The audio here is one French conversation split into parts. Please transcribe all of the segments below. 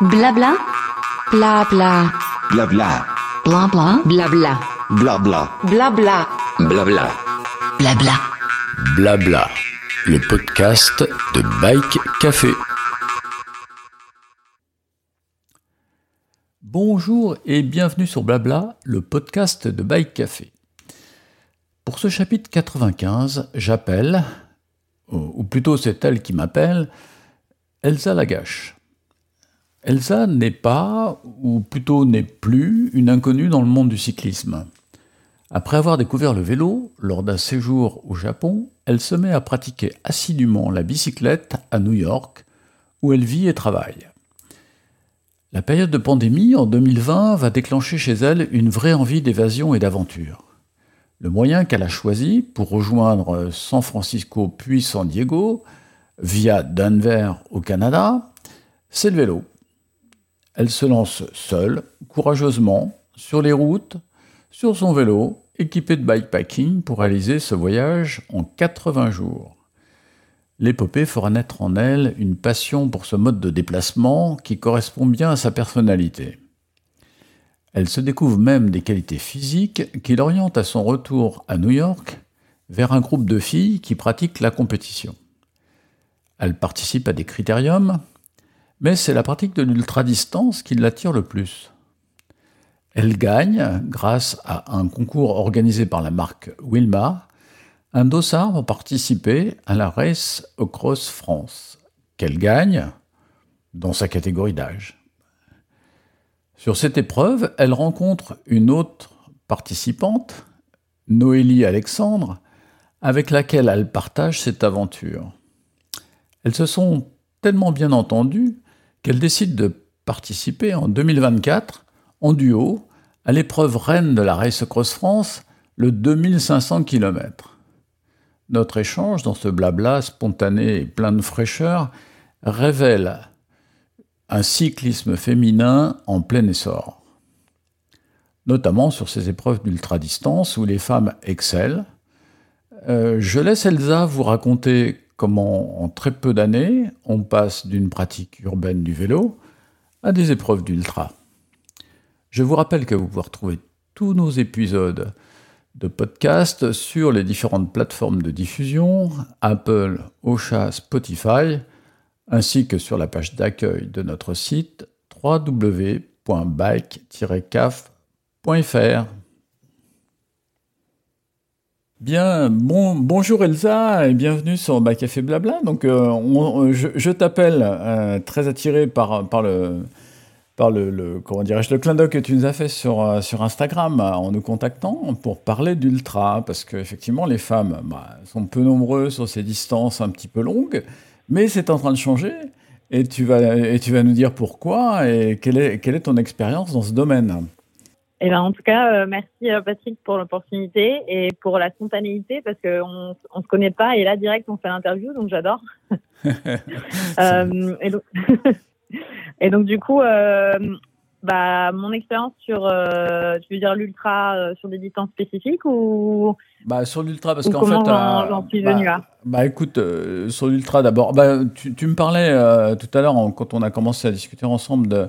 Blabla. Blabla. Blabla. Blabla. Blabla. Blabla. Blabla. Blabla. Blabla. Blabla, le podcast de Bike Café. Bonjour et bienvenue sur Blabla, le podcast de Bike Café. Pour ce chapitre 95, j'appelle, ou plutôt c'est elle qui m'appelle, Elsa Lagache. Elsa n'est pas, ou plutôt n'est plus, une inconnue dans le monde du cyclisme. Après avoir découvert le vélo lors d'un séjour au Japon, elle se met à pratiquer assidûment la bicyclette à New York, où elle vit et travaille. La période de pandémie en 2020 va déclencher chez elle une vraie envie d'évasion et d'aventure. Le moyen qu'elle a choisi pour rejoindre San Francisco puis San Diego, via Denver au Canada, c'est le vélo. Elle se lance seule, courageusement, sur les routes, sur son vélo, équipé de bikepacking pour réaliser ce voyage en 80 jours. L'épopée fera naître en elle une passion pour ce mode de déplacement qui correspond bien à sa personnalité. Elle se découvre même des qualités physiques qui l'orientent à son retour à New York vers un groupe de filles qui pratiquent la compétition. Elle participe à des critériums, mais c'est la pratique de l'ultra-distance qui l'attire le plus. Elle gagne, grâce à un concours organisé par la marque Wilma, un dossard pour participer à la Race Across France, qu'elle gagne dans sa catégorie d'âge. Sur cette épreuve, elle rencontre une autre participante, Noélie Alexandre, avec laquelle elle partage cette aventure. Elles se sont tellement bien entendues qu'elle décide de participer en 2024 en duo à l'épreuve reine de la Race Cross France, le 2500 km. Notre échange dans ce blabla spontané et plein de fraîcheur révèle un cyclisme féminin en plein essor, notamment sur ces épreuves d'ultra-distance où les femmes excellent. Euh, je laisse Elsa vous raconter comment en très peu d'années, on passe d'une pratique urbaine du vélo à des épreuves d'ultra. Je vous rappelle que vous pouvez retrouver tous nos épisodes de podcast sur les différentes plateformes de diffusion, Apple, Ocha, Spotify, ainsi que sur la page d'accueil de notre site www.bike-caf.fr. Bien, bon, bonjour Elsa et bienvenue sur Café Blabla. Donc, euh, je, t'appelle euh, très attiré par, le par le, le clin d'œil que tu nous as fait sur euh, Instagram en nous contactant pour parler d'ultra parce qu'effectivement les femmes bah, sont peu nombreuses sur ces distances un petit peu longues, mais c'est en train de changer et tu vas et tu vas nous dire pourquoi et quelle est quelle est ton expérience dans ce domaine? Eh ben, en tout cas, euh, merci euh, Patrick pour l'opportunité et pour la spontanéité parce qu'on ne se connaît pas et là, direct, on fait l'interview, donc j'adore. euh, et, donc et, donc, du coup, euh, bah, mon expérience sur, tu veux dire l'ultra sur des distances spécifiques ou bah, Sur l'ultra, parce qu'en fait. j'en suis bah, venu là Bah écoute, sur l'ultra d'abord, bah, tu, tu, me parlais tout à l'heure quand on a commencé à discuter ensemble de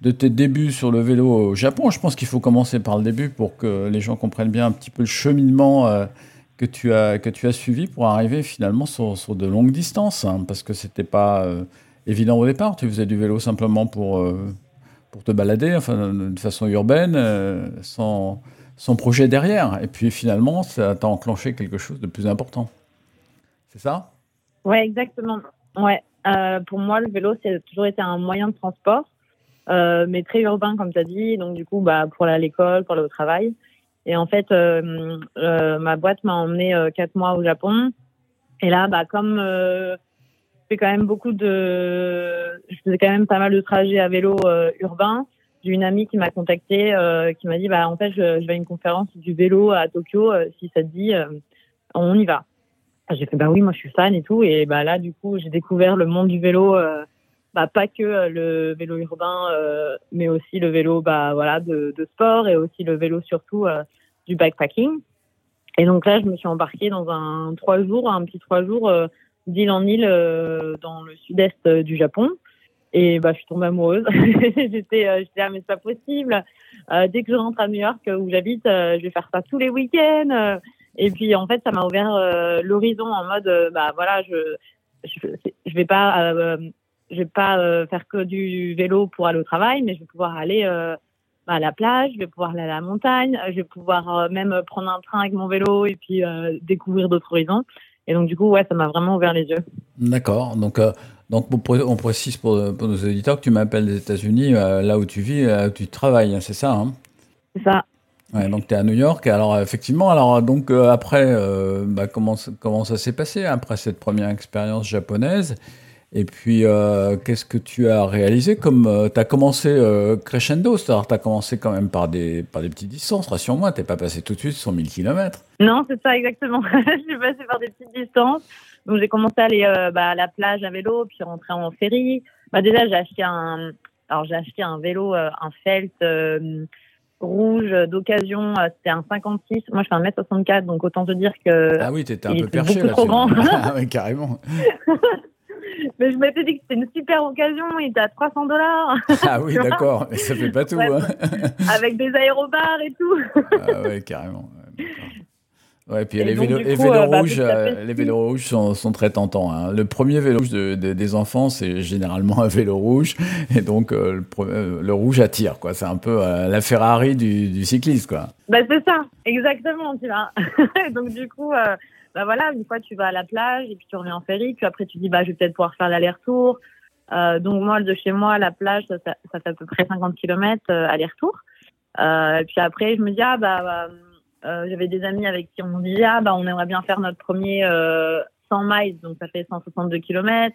de tes débuts sur le vélo au Japon. Je pense qu'il faut commencer par le début pour que les gens comprennent bien un petit peu le cheminement euh, que, tu as, que tu as suivi pour arriver finalement sur, sur de longues distances, hein, parce que c'était pas euh, évident au départ. Tu faisais du vélo simplement pour, euh, pour te balader, enfin, de façon urbaine, sans, sans projet derrière. Et puis finalement, ça t'a enclenché quelque chose de plus important. C'est ça? Ouais, exactement. Ouais. pour moi, le vélo, c'est toujours été un moyen de transport. Euh, mais très urbain, comme tu as dit. Donc, du coup, bah, pour aller à l'école, pour aller au travail. Et en fait, euh, euh, ma boîte m'a emmené quatre mois au Japon. Et là, bah, comme je fais quand même beaucoup de. Je faisais quand même pas mal de trajets à vélo urbain. J'ai une amie qui m'a contacté, qui m'a dit bah, en fait, je, vais à une conférence du vélo à Tokyo. si ça te dit, on y va. J'ai fait bah oui, moi je suis fan et tout. Et bah là, du coup, j'ai découvert le monde du vélo bah, pas que euh, le vélo urbain, euh, mais aussi le vélo bah, voilà, de, de, sport et aussi le vélo surtout euh, du bikepacking. Et donc là, je me suis embarquée dans un trois jours, un petit trois jours d'île en île dans le sud-est du Japon. Et bah, je suis tombée amoureuse. j'étais, euh, j'étais, ah, mais c'est pas possible. Euh, dès que je rentre à New York, où j'habite, euh, je vais faire ça tous les week-ends. euh. Et puis, en fait, ça m'a ouvert euh, l'horizon en mode, euh, bah voilà, je, je, je vais pas, euh, je vais pas euh, faire que du vélo pour aller au travail, mais je vais pouvoir aller euh, bah, à la plage, je vais pouvoir aller à la montagne, je vais pouvoir euh, même prendre un train avec mon vélo et puis euh, découvrir d'autres horizons. Et donc, du coup, ouais, ça m'a vraiment ouvert les yeux. D'accord. Donc, euh, donc on pré- on précise pour, pour nos auditeurs que tu m'appelles des États-Unis, euh, là où tu vis, là où tu travailles, hein, c'est ça hein? C'est ça. Ouais, donc tu es à New York. Alors effectivement, alors donc euh, après, euh, bah, comment comment ça s'est passé après cette première expérience japonaise? Et puis euh, qu'est-ce que tu as réalisé comme tu as commencé euh, crescendo, c'est-à-dire tu as commencé quand même par des par des petites distances. Rassure-moi, t'es pas passé tout de suite sur 1000 km. Non, c'est ça exactement. je suis passée par des petites distances. Donc j'ai commencé à aller euh, bah, à la plage à vélo, puis rentrer en ferry. Bah, déjà j'ai acheté un, alors j'ai acheté un vélo, euh, un Felt euh, rouge d'occasion. euh, C'était un 56. Moi je fais un mètre 64, donc autant te dire que. Ah oui, t'étais un peu perché beaucoup trop grand. ah oui, carrément. Mais je m'étais dit que c'était une super occasion. Il était à 300 dollars Ah oui, d'accord. Mais ça fait pas tout. Ouais. hein. avec des aérobars et tout. Ah ouais, carrément. Ouais, puis Et les les coup, vélos euh, bah, rouges, euh, les vélos rouges sont, sont très tentants. hein. Le premier vélo rouge de- de- des enfants, c'est généralement un vélo rouge, et donc euh, le, le rouge attire, quoi. C'est un peu euh, la Ferrari du, du cycliste, quoi. Bah, c'est ça, exactement, tu vois. Donc, du coup, euh, bah voilà, une fois, tu vas à la plage et puis tu reviens en ferry. Puis après, tu dis, bah, je vais peut-être pouvoir faire l'aller-retour. Euh, donc, moi, de chez moi à la plage, ça, ça, ça fait à peu près 50 km aller-retour. Euh, et puis après, je me dis, ah, bah, bah, euh, j'avais des amis avec qui on disait, ah, bah, on aimerait bien faire notre premier euh, 100 miles. Donc, ça fait 162 km.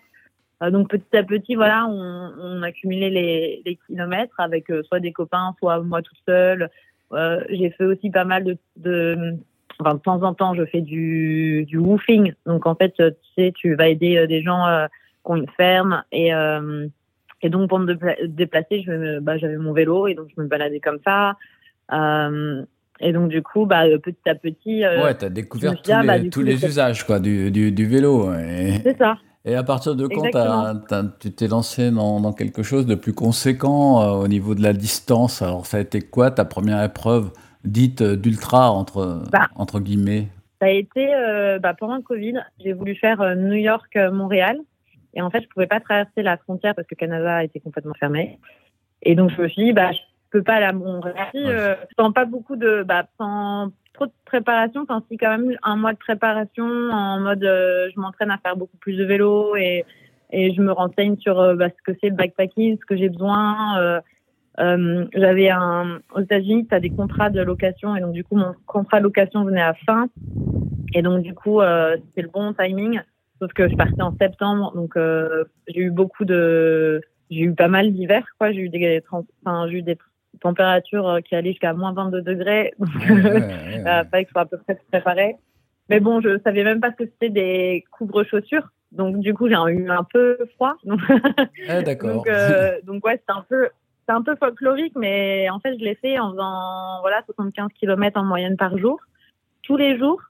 Euh, donc, petit à petit, voilà, on, on accumulait les, les kilomètres avec euh, soit des copains, soit moi toute seule. Euh, j'ai fait aussi pas mal de, de, enfin, de temps en temps, je fais du, du woofing. Donc, en fait, euh, tu sais, tu vas aider euh, des gens euh, qui ont une ferme et, euh, et donc pour me dépla- déplacer, bah, j'avais mon vélo et donc je me baladais comme ça. Euh, et donc, du coup, bah, petit à petit, ouais, découvert suis tous dit, ah, les, bah, tous coup, les usages, quoi, du, du, du vélo. Et, c'est ça. et à partir de quand t'as- tu t'es lancé dans, dans quelque chose de plus conséquent au niveau de la distance? Alors, ça a été quoi ta première épreuve? Dite euh, d'ultra, entre, Bah. entre guillemets Ça a été euh, bah, pendant le Covid. J'ai voulu faire euh, New York-Montréal. Et en fait, je pouvais pas traverser la frontière parce que Canada était complètement fermé. Et donc, je me suis dit, bah, je peux pas aller à Montréal. Euh, sans pas beaucoup de, bah, sans trop de préparation, enfin, si quand même un mois de préparation en mode, euh, je m'entraîne à faire beaucoup plus de vélo et, et je me renseigne sur euh, bah, ce que c'est le backpacking, ce que j'ai besoin. Euh, j'avais un, aux États-Unis, tu as des contrats de location et donc, du coup, mon contrat de location venait à fin. Et donc, du coup, euh, c'était le bon timing. Sauf que je partais en septembre, donc euh, j'ai eu beaucoup de, j'ai eu pas mal d'hiver, quoi. J'ai eu des, enfin, j'ai eu des températures qui allaient jusqu'à moins 22 degrés. Donc, Ouais, ouais, ouais, fallait que je sois à peu près préparée. Mais bon, je savais même pas ce que c'était des couvre-chaussures. Donc, du coup, j'ai eu un peu froid. Donc, Ah, d'accord. donc, euh, donc ouais, c'était un peu, c'est un peu folklorique, mais en fait, je l'ai fait en faisant voilà 75 km en moyenne par jour, tous les jours,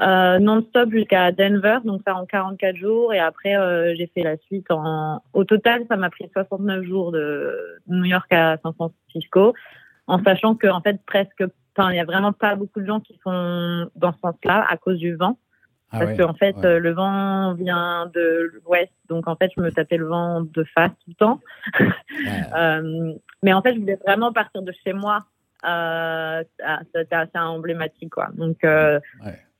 euh, non-stop jusqu'à Denver, donc ça en 44 jours, et après euh, j'ai fait la suite en. Au total, ça m'a pris 69 jours de New York à San Francisco, en sachant que en fait presque, enfin, il y a vraiment pas beaucoup de gens qui sont dans ce sens-là à cause du vent. Ah Parce ouais, qu'en fait, ouais. euh, le vent vient de l'ouest, donc en fait, je me tapais le vent de face tout le temps. Ouais. Euh, mais en fait, je voulais vraiment partir de chez moi. Euh, ah, C'était assez emblématique, quoi. Donc,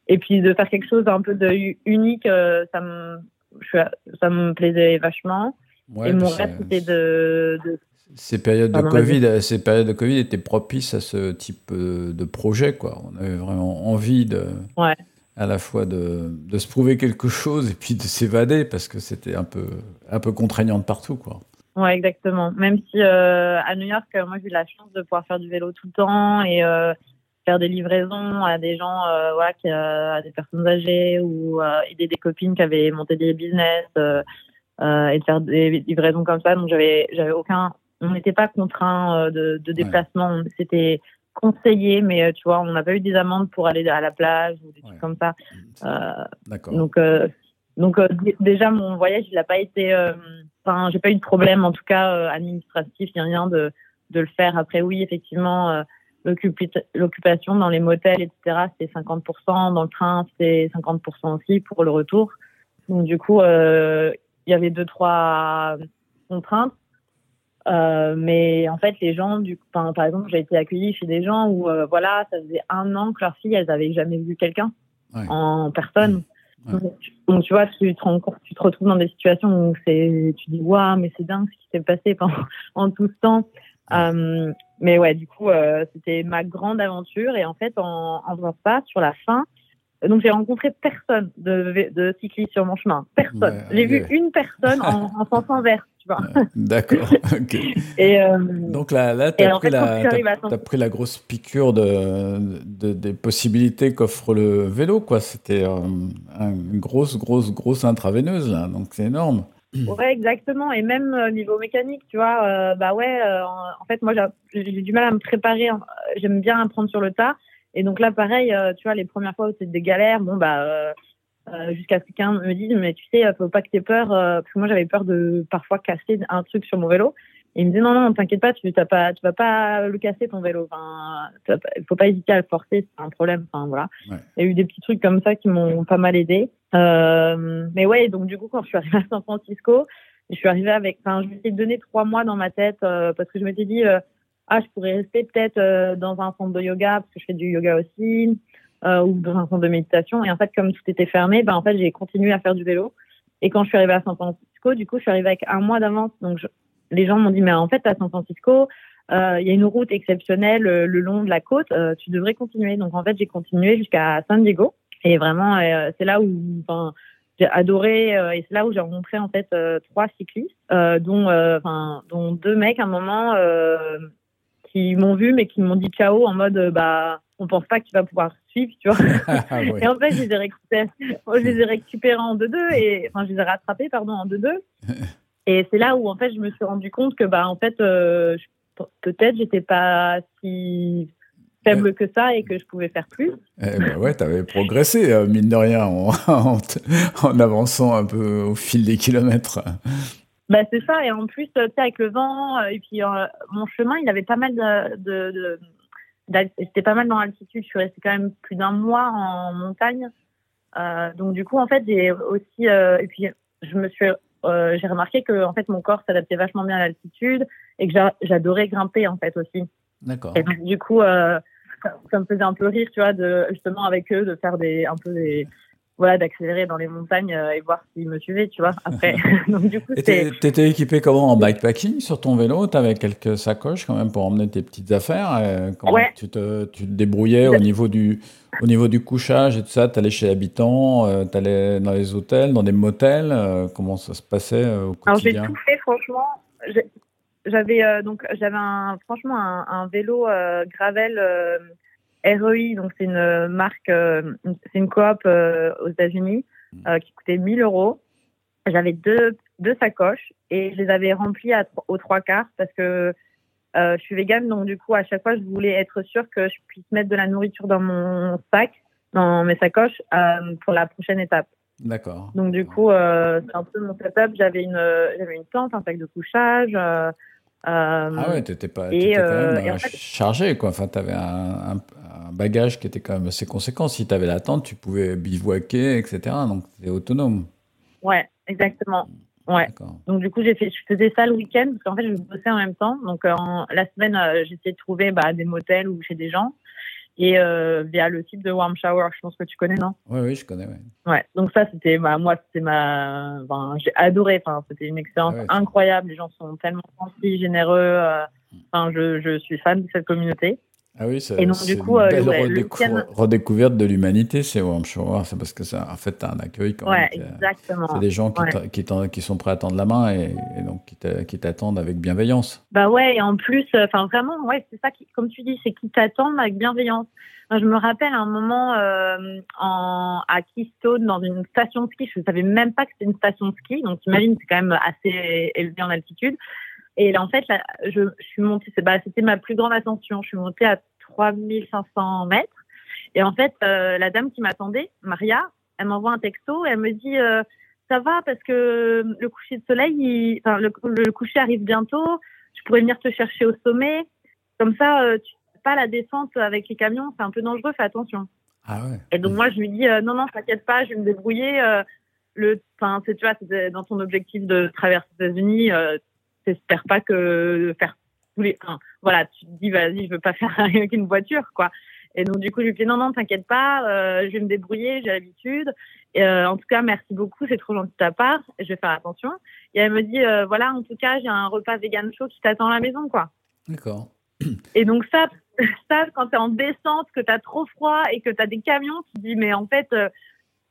et puis de faire quelque chose un peu de unique, ça me, ça me plaisait vachement. Et mon rêve, c'était de, de Ces périodes de Covid, ces périodes de Covid étaient propices à ce type de projet, quoi. On avait vraiment envie de, Ouais. À la fois de, de se prouver quelque chose et puis de s'évader parce que c'était un peu, un peu contraignant de partout, quoi. Ouais, exactement. Même si euh, à New York, euh, moi j'ai eu la chance de pouvoir faire du vélo tout le temps et euh, faire des livraisons à des gens, euh, voilà, qui, à des personnes âgées ou aider des copines qui avaient monté des business et de faire des livraisons comme ça. Donc j'avais, j'avais aucun, on n'était pas contraint de, de déplacement. C'était conseillé, mais euh, tu vois, on n'a pas eu des amendes pour aller à la plage ou des trucs Ouais. comme ça. Euh, D'accord. donc, euh, donc euh, déjà, mon voyage, il n'a pas été euh, enfin, j'ai pas eu de problème, en tout cas euh, administratif, ni rien de, de le faire. Après, oui, effectivement, euh, l'occupation dans les motels, etc., c'était 50%. Dans le train, c'était 50% aussi pour le retour. Donc, du coup, euh, il y avait deux, trois contraintes. Euh, mais en fait, les gens, du, enfin, par exemple, j'ai été accueillie chez des gens où, euh, voilà, ça faisait un an que leurs filles, elles avaient jamais vu quelqu'un Ouais. en personne. Ouais. Donc, tu- donc, tu vois, tu te, rends tu te retrouves dans des situations où c'est, tu dis, waouh, mais c'est dingue ce qui s'est passé pendant en tout ce temps. Euh, mais ouais, du coup, euh, c'était ma grande aventure. Et en fait, en, en faisant ça, sur la fin, donc j'ai rencontré personne de, de cycliste sur mon chemin. Personne. Ouais, j'ai vu une personne en, en sens inverse, tu vois. Ouais, D'accord. ok. Et, euh, Donc là, là tu as, en fait, pris, la grosse piqûre de, de- des possibilités qu'offre le vélo. quoi. C'était euh, un- une grosse, grosse, grosse intraveineuse, là. donc c'est énorme. Ouais, exactement. Et même euh, niveau mécanique, tu vois, euh, bah ouais, euh, en fait, moi, j'ai du mal à me préparer. hein. J'aime bien apprendre sur le tas. Et donc là, pareil, tu vois, les premières fois où c'est des galères, bon, bah, euh, jusqu'à ce quelqu'un me dise, mais tu sais, euh, faut pas que tu aies peur, euh, parce que moi, j'avais peur de parfois casser un truc sur mon vélo. Et il me dit, non, non, t'inquiète pas, tu t'as pas, tu vas pas le casser ton vélo. Enfin, pas- faut pas hésiter à le forcer, c'est un problème. Enfin, voilà. Ouais. Il y a eu des petits trucs comme ça qui m'ont pas mal aidé. Euh, mais ouais, donc du coup, quand je suis arrivée à San Francisco, je suis arrivée avec, enfin, je m'étais donné trois mois dans ma tête euh, parce que je m'étais dit, euh, ah, je pourrais rester peut-être euh, dans un centre de yoga parce que je fais du yoga aussi, euh, ou dans un centre de méditation. Et en fait, comme tout était fermé, ben en fait, j'ai continué à faire du vélo. Et quand je suis arrivée à San Francisco, du coup, je suis arrivée avec un mois d'avance. Donc, les gens m'ont dit, mais en fait, à San Francisco, euh, il y a une route exceptionnelle euh, le long de la côte. euh, tu devrais continuer. Donc, en fait, j'ai continué jusqu'à San Diego. Et vraiment, c'est là où, j'ai adoré et c'est là où j'ai rencontré en fait trois cyclistes, dont, dont deux mecs à un moment qui m'ont vu mais qui m'ont dit ciao en mode euh, bah on pense pas que tu vas pouvoir suivre, tu vois. Ah. Et en fait, je les ai récupérés, je les ai récupérés en 2-2 et enfin, je les ai rattrapés pardon en 2-2. Et c'est là où en fait, je me suis rendu compte que bah en fait, euh, peut-être j'étais pas si faible que ça et que je pouvais faire plus. Eh ben ouais, t'avais progressé, euh, mine de rien, en, en avançant un peu au fil des kilomètres. Bah c'est ça. Et en plus euh, tu sais avec le vent euh, et puis euh, mon chemin il avait pas mal de, de, de- j'étais pas mal dans l'altitude. Je suis restée quand même plus d'un mois en montagne. Euh, donc du coup en fait j'ai aussi euh, et puis je me suis j'ai remarqué que en fait mon corps s'adaptait vachement bien à l'altitude et que j'a- j'adorais grimper en fait aussi. D'accord. et donc du coup ça, ça me faisait un peu rire tu vois de justement avec eux de faire des un peu des voilà d'accélérer dans les montagnes euh, et voir s'ils me suivaient tu vois après. Donc du coup t'étais équipé comment en bikepacking sur ton vélo? T'avais quelques sacoches quand même pour emmener tes petites affaires euh, Comment Ouais. tu, te, tu te débrouillais au niveau du, au niveau du couchage et tout ça? T'allais chez l'habitant euh, T'allais dans les hôtels, dans des motels euh, Comment ça se passait euh, au Alors j'ai quotidien? tout fait franchement. J'avais donc j'avais un, franchement un, un vélo gravel REI donc c'est une marque euh, c'est une coop euh, aux États-Unis euh, qui coûtait 1000 euros. J'avais deux deux sacoches et je les avais remplies à, aux trois quarts parce que euh, je suis végane donc du coup à chaque fois je voulais être sûre que je puisse mettre de la nourriture dans mon sac dans mes sacoches euh, pour la prochaine étape. D'accord. Donc du coup, euh, c'est un peu mon setup. J'avais une, j'avais une tente, un sac de couchage. Euh, Ah ouais, t'étais pas et, t'étais quand euh, même et en fait- chargé, quoi. Enfin, t'avais un, un, un bagage qui était quand même assez conséquent. Si t'avais la tente, tu pouvais bivouaquer, etc. Donc, t'étais autonome. Ouais, exactement. Ouais. Donc du coup, j'ai fait, je faisais ça le week-end parce qu'en fait, je bossais en même temps. Donc euh, en- la semaine, euh, j'essayais de trouver bah, des motels ou chez des gens. Et euh, via le type de warm shower, je pense que tu connais, non? Oui, oui, je connais, ouais. Ouais. Donc ça, c'était bah, moi, c'était ma, enfin, j'ai adoré. Enfin, c'était une expérience Ah ouais. incroyable. Les gens sont tellement gentils, généreux. euh, Enfin, je, je suis fan de cette communauté. Ah oui, c'est du coup, une euh, belle ouais, redécou- redécouverte de l'humanité, c'est Warm Shower. C'est parce que ça, en fait, t'as un accueil quand Ouais, même. qui exactement. C'est des gens qui, Ouais. qui, qui sont prêts à tendre la main et, et donc qui t'a- qui t'attendent avec bienveillance. Bah ouais, et en plus, euh, enfin vraiment, ouais, c'est ça qui, comme tu dis, c'est qu'ils t'attendent avec bienveillance. Moi, je me rappelle un moment euh, en, à Keystone, dans une station de ski, je savais même pas que c'était une station de ski, donc t'imagines, c'est quand même assez élevé en altitude. Et là, en fait, là, je, je suis montée, c'est- bah, c'était ma plus grande ascension, je suis montée à 3500 mètres. Et en fait, euh, la dame qui m'attendait, Maria, elle m'envoie un texto et elle me dit, euh, ça va parce que le coucher de soleil, il- enfin, le, le coucher arrive bientôt. Je pourrais venir te chercher au sommet. Comme ça, euh, tu pas la descente avec les camions, c'est un peu dangereux, fais attention. Ah ouais. Et donc moi, je lui dis, euh, non, non, t'inquiète pas, je vais me débrouiller. le, enfin, c'est, tu vois, c'était dans ton objectif de traverser les États-Unis, t'espères pas que faire tous les, enfin, voilà, tu te dis, vas-y, je veux pas faire avec une voiture, quoi. Et donc du coup, je lui dis, non, non, t'inquiète pas, euh, je vais me débrouiller, j'ai l'habitude. Et, euh, en tout cas, merci beaucoup, c'est trop gentil de ta part. Je vais faire attention. Et elle me dit, euh, voilà, en tout cas, j'ai un repas vegan chaud qui t'attend à la maison, quoi. D'accord. Et donc ça, ça quand tu es en descente, que tu as trop froid et que tu as des camions, tu te dis mais en fait, euh,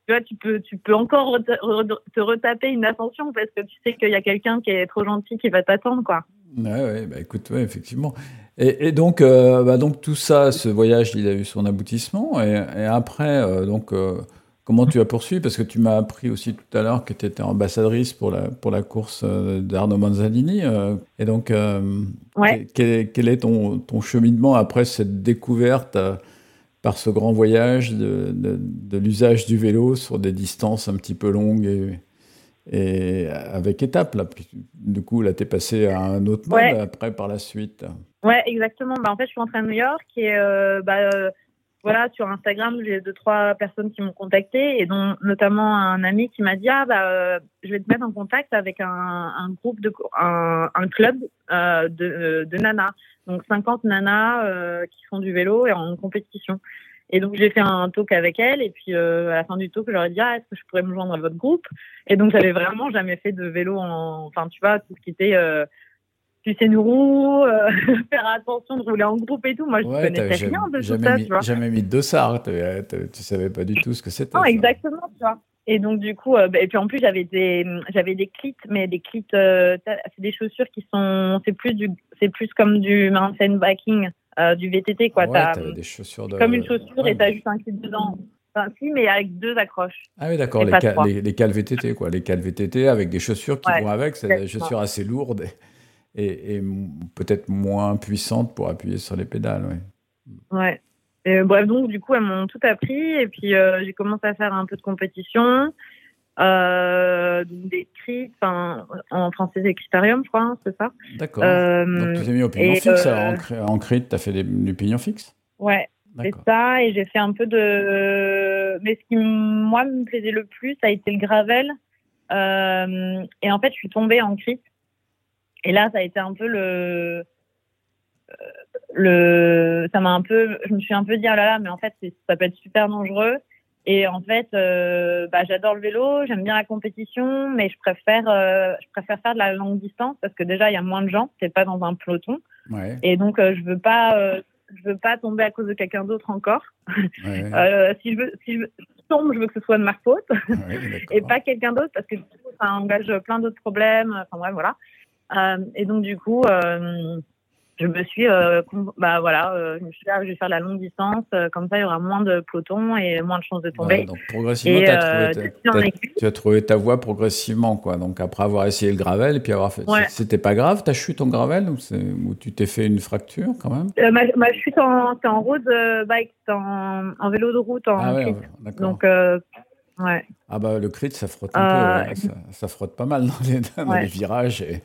tu vois, tu peux, tu peux encore te retaper une ascension parce que tu sais qu'il y a quelqu'un qui est trop gentil qui va t'attendre, quoi. Ouais, ouais, bah écoute, ouais, effectivement. Et, et donc, euh, bah donc tout ça, ce voyage, il a eu son aboutissement. Et, et après, euh, donc, euh, comment tu as poursuivi? Parce que tu m'as appris aussi tout à l'heure que tu étais ambassadrice pour la, pour la course d'Arnaud Manzanini. et donc, Ouais. quel, est- quel est ton, ton cheminement après cette découverte par ce grand voyage de, de, de l'usage du vélo sur des distances un petit peu longues et, et avec étapes là. Du coup, là, tu es passé à un autre mode Ouais. après par la suite. Ouais, exactement. Bah, en fait, je suis rentrée à New York et euh, bah, euh, voilà, sur Instagram, j'ai deux, trois personnes qui m'ont contacté et dont notamment un ami qui m'a dit Ah, bah, euh, je vais te mettre en contact avec un, un groupe, de, un, un club euh, de, de nanas. Donc 50 nanas euh, qui font du vélo et en compétition. Et donc j'ai fait un talk avec elle et puis euh, à la fin du talk, je leur ai dit ah, est-ce que je pourrais me joindre à votre groupe? Et donc j'avais vraiment jamais fait de vélo en, enfin tu vois tout ce qui était euh, tu sais, roue, euh, faire attention de rouler en groupe et tout. Moi, je Ouais, connaissais rien de tout ça, mis, tu vois. jamais mis de dossard, tu savais pas du tout ce que c'était. Non, ça. exactement, tu vois. Et donc, du coup, euh, bah, et puis en plus, j'avais des, j'avais des clits, mais des clits, euh, c'est des chaussures qui sont, c'est plus du, c'est plus comme du mountain biking, euh, du VTT, quoi. Ouais, des chaussures de. comme une chaussure Ouais. et t'as juste un clit dedans. Enfin, si, mais avec deux accroches. Ah oui, d'accord, les, les, les cales VTT, quoi. Les cales VTT avec des chaussures qui vont avec, c'est des chaussures assez lourdes et, et- peut-être moins puissantes pour appuyer sur les pédales, ouais. Ouais. Et, bref, donc, du coup, elles m'ont tout appris. Et puis, euh, j'ai commencé à faire un peu de compétition. Euh, des crits, enfin, en français, critérium, je crois, hein, c'est ça. D'accord. Euh, Donc tu t'es mis au pignon et, fixe, euh, en, cri- en crit, t'as fait des- du pignon fixe? Ouais, c'est ça. Et j'ai fait un peu de. Mais ce qui, moi, me plaisait le plus, ça a été le gravel. Euh, et en fait, je suis tombée en crit. Et là, ça a été un peu le. euh, le ça m'a un peu je me suis un peu dit oh là là mais en fait c'est- ça peut être super dangereux et en fait euh, bah, j'adore le vélo j'aime bien la compétition mais je préfère euh, je préfère faire de la longue distance parce que déjà il y a moins de gens t'es pas dans un peloton Ouais, et donc euh, je veux pas je veux pas tomber à cause de quelqu'un d'autre encore ouais, si je veux si tombe je veux que ce soit de ma faute ouais, et pas quelqu'un d'autre parce que du coup, ça engage plein d'autres problèmes. Enfin bref, voilà. Euh, et donc du coup, euh, je me suis, euh, bah voilà, je me suis dit, ah, je vais faire de la longue distance, comme ça il y aura moins de pelotons et moins de chances de tomber. Ouais, donc progressivement, et t'as trouvé, t'as- tu as trouvé ta voie progressivement, quoi. Donc après avoir essayé le gravel et puis avoir fait. Ouais. C'était pas grave ta chute en gravel ou, tu t'es fait une fracture quand même? Euh, ma, ma chute en, en road bike, en, en vélo de route, en Ah ouais. Donc euh, ouais. Ah bah le crit ça frotte un Euh, peu, ouais, ça, ça frotte pas mal dans les, dans Ouais. les virages et,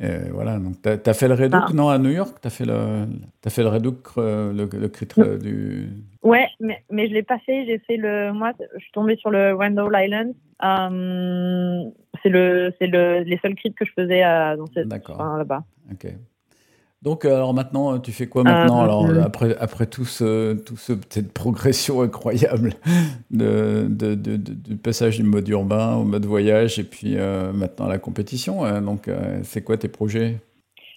et voilà. Donc t'as as fait le Redouk Ah. non à New York, t'as fait le t'as fait le Redouk euh, le, le crit euh, du Ouais, mais, mais je l'ai pas fait. J'ai fait le. Moi, je suis tombée sur le Randall Island. Euh, c'est le, c'est le, les seuls crits que je faisais à, dans cette, D'accord. enfin, là-bas. Ok. Donc euh, alors maintenant tu fais quoi maintenant Euh, alors euh. après après tout ce tout ce cette progression incroyable de, de, de- de- du passage du mode urbain au mode voyage et puis euh, maintenant la compétition. euh, donc euh, c'est quoi tes projets?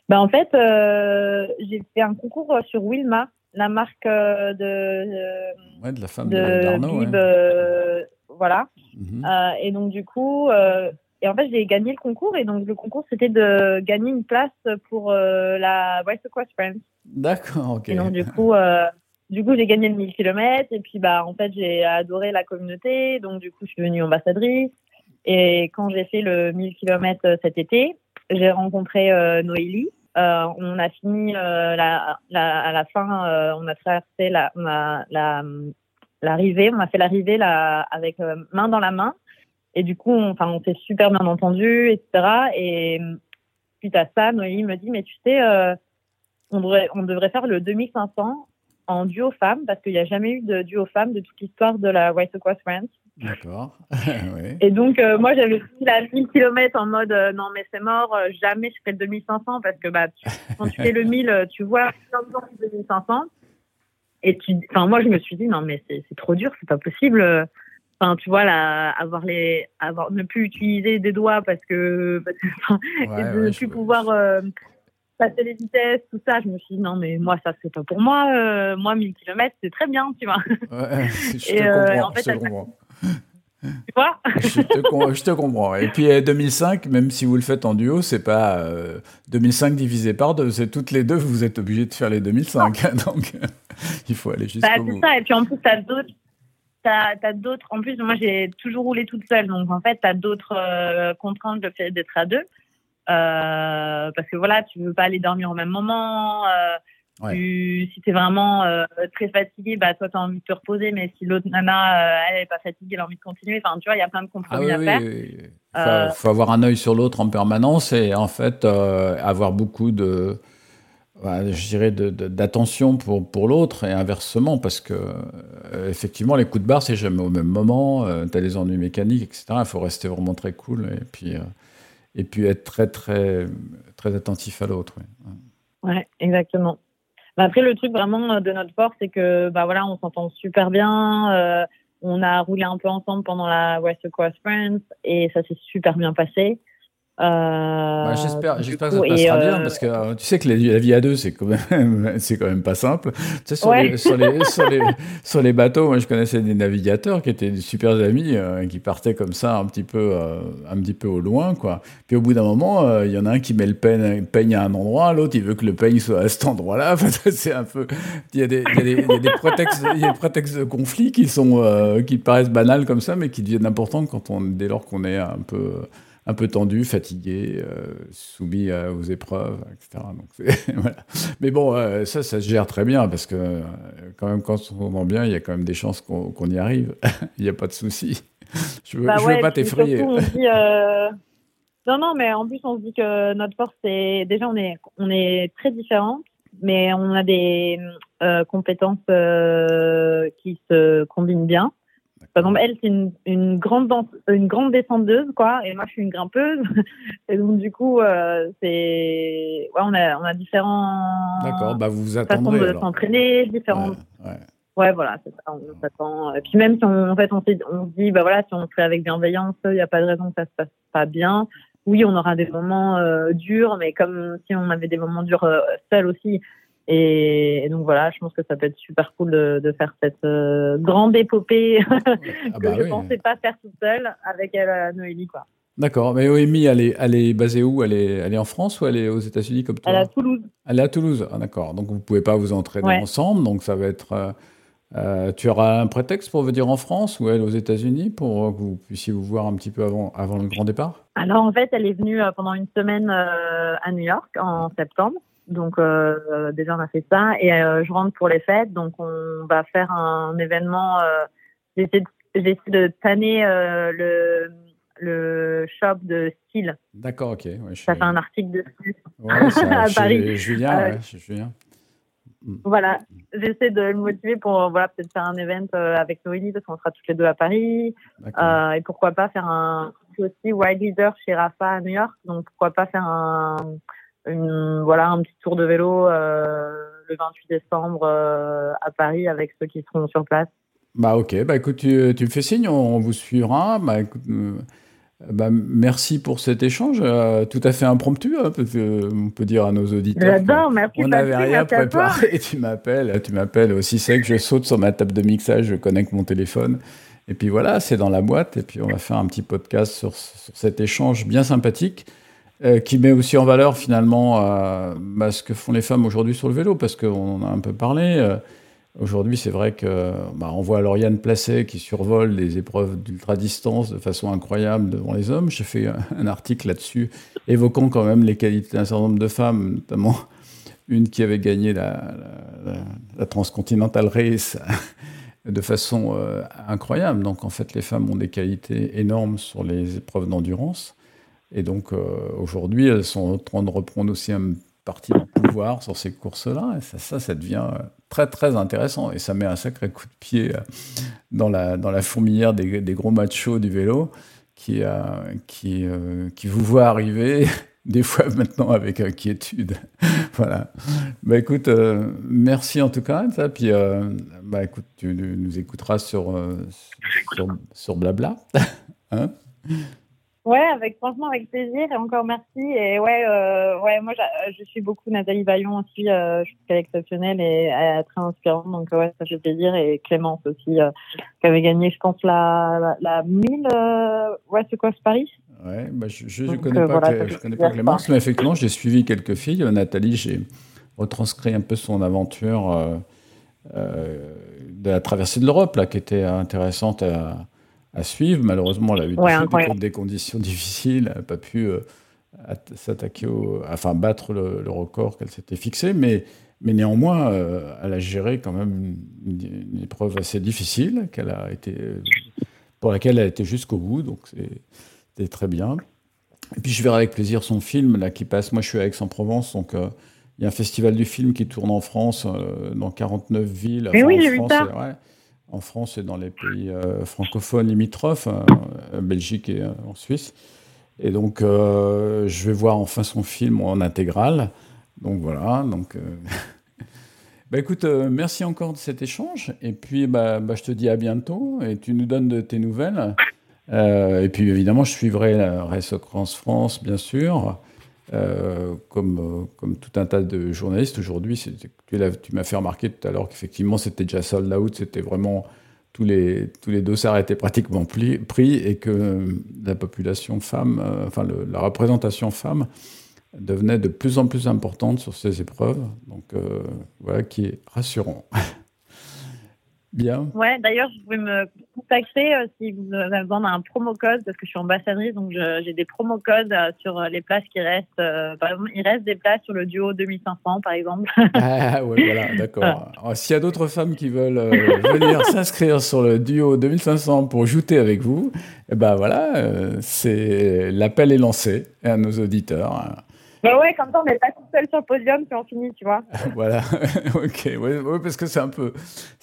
Bah, en fait, euh, j'ai fait un concours sur Wilma, la marque euh, de, Ouais, de la femme d'Arnaud. ouais. euh, voilà. Mhm. Euh, et donc, du coup, euh, et en fait, j'ai gagné le concours. Et donc, le concours, c'était de gagner une place pour euh, la West Coast Friends. D'accord, ok. Et donc, du coup, euh, du coup, j'ai gagné le 1000 km. Et puis, bah, en fait, j'ai adoré la communauté. Donc, du coup, je suis devenue ambassadrice. Et quand j'ai fait le 1000 km cet été, j'ai rencontré euh, Noélie. Euh, on a fini euh, la, la- à la fin, euh, on a traversé la, on a, la, l'arrivée, on a fait l'arrivée là, avec euh, main dans la main. Et du coup, on, enfin, on s'est super bien entendu, etc. Et suite à ça, Noélie me dit, mais tu sais, euh, on, devrait, on devrait faire le 2500 en duo femme parce qu'il n'y a jamais eu de duo femme de toute l'histoire de la White Aqua France. D'accord. oui. Et donc, euh, moi, j'avais pris la 1000 km en mode euh, non, mais c'est mort, euh, jamais je ferai le 2500 parce que bah, tu- quand tu fais le 1000, euh, tu vois font 2500. Et tu, enfin, moi, je me suis dit non, mais c'est c'est trop dur, c'est pas possible. Enfin, tu vois, là, avoir les, avoir, ne plus utiliser des doigts parce que, parce que enfin, Ouais, et de ouais, ne je- plus pouvoir euh, passer les vitesses, tout ça. Je me suis dit non, mais moi, ça, c'est pas pour moi. euh, moi, 1000 km, c'est très bien, tu vois. Ouais, je Et, te euh, comprends. en fait, je te comprends. tu vois je, te com- je te comprends. Et puis euh, 2005, même si vous le faites en duo, c'est pas euh, 2005 divisé par deux, c'est toutes les deux, vous êtes obligés de faire les 2005. Donc il faut aller jusqu'au Bah, bout. c'est ça. Et puis en plus, t'as d'autres. T'as, d'autres. En plus, moi, j'ai toujours roulé toute seule. Donc, en fait, t'as d'autres euh, contraintes le fait d'être à deux. Euh, parce que voilà, tu veux pas aller dormir au même moment. euh, Ouais. tu, si t'es vraiment euh, très fatigué, bah toi t'as envie de te reposer, mais si l'autre nana euh, elle est pas fatiguée, elle a envie de continuer. Enfin, tu vois, il y a plein de Ah compromis oui, à oui, faire. oui. Faut, Euh, faut avoir un œil sur l'autre en permanence et en fait avoir beaucoup de, je dirais, d'attention pour, pour l'autre et inversement parce que euh, effectivement les coups de barre c'est jamais au même moment. tu as des ennuis mécaniques, etc. Il faut rester vraiment très cool et puis euh, et puis être très très très attentif à l'autre. ouais. Ouais, exactement. Bah, après, le truc vraiment euh, de notre force, c'est que bah voilà, on s'entend super bien. euh, on a roulé un peu ensemble pendant la West Coast France et ça s'est super bien passé. Euh, Bah, j'espère, que ça passera et, bien euh, parce que euh, tu sais que la, la vie à deux c'est quand même c'est quand même pas simple. Tu sais sur, Ouais. les, sur, les, sur, les, sur les bateaux, moi je connaissais des navigateurs qui étaient des super amis euh, qui partaient comme ça un petit peu euh, un petit peu au loin quoi. Puis au bout d'un moment, euh, il y en a un qui met le peigne, peigne à un endroit, l'autre il veut que le peigne soit à cet endroit-là. Enfin, c'est un peu il y a des il y a des, il y a des prétextes il y a des prétextes de conflit qui sont euh, qui paraissent banals comme ça mais qui deviennent importants quand on dès lors qu'on est un peu un peu tendu, fatigué, euh, soumis à- aux épreuves, etc. Donc, voilà. Mais bon, euh, ça, ça se gère très bien parce que euh, quand même, quand on s'entend bien, il y a quand même des chances qu'on y arrive. il n'y a pas de souci. Je veux, bah je ouais, veux pas t'effrayer. se Non, non, mais en plus, on se dit que notre force, c'est déjà, on est, on est très différentes, mais on a des compétences qui se combinent bien. Par exemple, elle, c'est une, une, grande danse, une grande descendeuse, quoi, et moi, je suis une grimpeuse. et donc, du coup, euh, c'est. Ouais, on a, on a différents. D'accord, bah vous vous façons de s'entraîner, différentes. Ouais, ouais. Ouais, voilà, c'est ça, on s'attend. Et puis même si on, en fait, on, se dit, bah voilà, si on le fait avec bienveillance, il n'y a pas de raison que ça se passe pas bien. Oui, on aura des moments euh, durs, mais comme si on avait des moments durs euh, seuls aussi. Et, donc voilà, je pense que ça peut être super cool de, de faire cette euh, grande épopée Ah que bah je oui. pensais pas faire toute seule avec euh, Noélie, quoi. D'accord, mais Noémie, elle est, elle est basée où? Elle est, elle est en France ou elle est aux États-Unis comme toi? Elle est à Toulouse. Elle est à Toulouse, ah, d'accord. Donc vous pouvez pas vous entraîner Ouais. ensemble, donc ça va être. euh, euh, tu auras un prétexte pour venir en France ou elle aux États-Unis pour que vous puissiez vous voir un petit peu avant, avant le grand départ? Alors en fait, elle est venue pendant une semaine à New York en septembre. Donc euh, euh, déjà on a fait ça et euh, je rentre pour les fêtes. Donc on va faire un événement. Euh, J'essaie de, j'essaie de tanner le le shop de style. D'accord, ok. Ouais, Ça fait un article dessus. ouais, ça, à Paris. Julien, ouais, chez Julien. Voilà, j'essaie de le motiver pour voilà peut-être faire un event avec Noélie parce qu'on sera toutes les deux à Paris. Et pourquoi pas faire un je suis aussi wide leader chez Rafa à New York donc pourquoi pas faire un une, voilà un petit tour de vélo euh, le 28 décembre euh, à Paris avec ceux qui seront sur place Bah ok, bah écoute, tu, tu me fais signe, on, on vous suivra. Bah écoute, euh, bah, merci pour cet échange, euh, tout à fait impromptu, hein, parce que, on peut dire à nos auditeurs. j'adore merci On n'avait rien préparé. Tu m'appelles, tu m'appelles aussi sec. Je saute sur ma table de mixage, je connecte mon téléphone. Et puis voilà, c'est dans la boîte. Et puis on va faire un petit podcast sur, sur cet échange bien sympathique euh, qui met aussi en valeur finalement euh, bah, ce que font les femmes aujourd'hui sur le vélo, parce qu'on en a un peu parlé. euh, Aujourd'hui, c'est vrai que bah, on voit Lauriane Placet qui survole les épreuves d'ultra-distance de façon incroyable devant les hommes. J'ai fait un, article là-dessus évoquant quand même les qualités d'un certain nombre de femmes, notamment une qui avait gagné la, la, la- Transcontinental Race de façon incroyable. Donc en fait, les femmes ont des qualités énormes sur les épreuves d'endurance. Et donc euh, aujourd'hui, elles sont en train de reprendre aussi un parti de pouvoir sur ces courses-là. Et ça, ça, devient euh, très très intéressant. Et ça met un sacré coup de pied euh, dans la, dans la fourmilière des, gros machos du vélo qui, qui, vous voient arriver des fois maintenant avec inquiétude. voilà. Bah écoute, merci en tout cas. Ça. Puis bah écoute, tu nous écouteras sur, sur, sur Blabla. hein Ouais, avec franchement avec plaisir et encore merci. Et ouais, euh, ouais, moi je suis beaucoup Nathalie Vaillon aussi. Euh, je trouve qu'elle est exceptionnelle et très inspirante. Donc ouais, ça fait plaisir. Et Clémence aussi, euh, qui avait gagné, je pense la la, la 1000. Euh, ouais, c'est quoi, c'est Paris Ouais, bah, je je, Donc, connais pas, voilà, je fait connais pas. Clémence, mais effectivement, j'ai suivi quelques filles. Nathalie, j'ai retranscrit un peu son aventure de la traversée de l'Europe, là, qui était intéressante à, à suivre. Malheureusement, elle a eu Ouais, des- conditions difficiles, elle n'a pas pu euh, at- s'attaquer enfin battre le, le record qu'elle s'était fixé, mais mais néanmoins, euh, elle a géré quand même une, une épreuve assez difficile, qu'elle a été, pour laquelle elle a été jusqu'au bout, donc c'était très bien. Et puis je verrai avec plaisir son film là qui passe. Moi, je suis à Aix-en-Provence, donc euh, il y a un festival du film qui tourne en France, euh, dans 49 villes. Mais oui, en j'ai vu ça. En France et dans les pays euh, francophones limitrophes, euh, euh, Belgique et euh, en Suisse. Et donc, je vais voir enfin son film en intégrale. Donc voilà. Donc, bah, écoute, merci encore de cet échange. Et puis, bah, bah, je te dis à bientôt. Et tu nous donnes de tes nouvelles. Et puis, évidemment, je suivrai la Race France, bien sûr. Euh, comme, euh, comme tout un tas de journalistes aujourd'hui, tu, m'as fait remarquer tout à l'heure qu'effectivement c'était déjà sold out, c'était vraiment tous les, tous les dossards étaient pratiquement pris et que la population femme, euh, enfin la représentation femme devenait de plus en plus importante sur ces épreuves. Donc voilà qui est rassurant. Bien. Ouais, d'ailleurs, je pouvais me contacter euh, si vous avez besoin d'un promo code parce que je suis ambassadrice, donc j'ai des promo codes euh, sur euh, les places qui restent. euh, par exemple, il reste des places sur le duo 2500, par exemple. Ah ouais, voilà, d'accord. Alors, S'il y a d'autres femmes qui veulent venir s'inscrire sur le duo 2500 pour jouter avec vous, eh ben voilà, c'est l'appel est lancé à nos auditeurs. Mais ouais, comme ça, on n'est pas tout seul sur le podium puis on finit, tu vois. voilà, ok, ouais, ouais, parce que c'est un peu,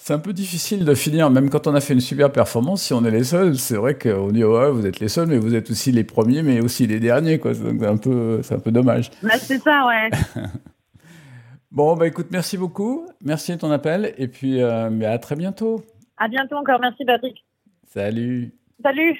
un peu difficile de finir, même quand on a fait une super performance, si on est les seuls, c'est vrai qu'on dit ouais, vous êtes les seuls, mais vous êtes aussi les premiers, mais aussi les derniers, quoi. Donc c'est un peu, un peu dommage. Bah, c'est ça, ouais. Bon, bah écoute, merci beaucoup, merci de ton appel, et puis euh, mais à très bientôt. À bientôt encore. Merci, Patrick. Salut. Salut.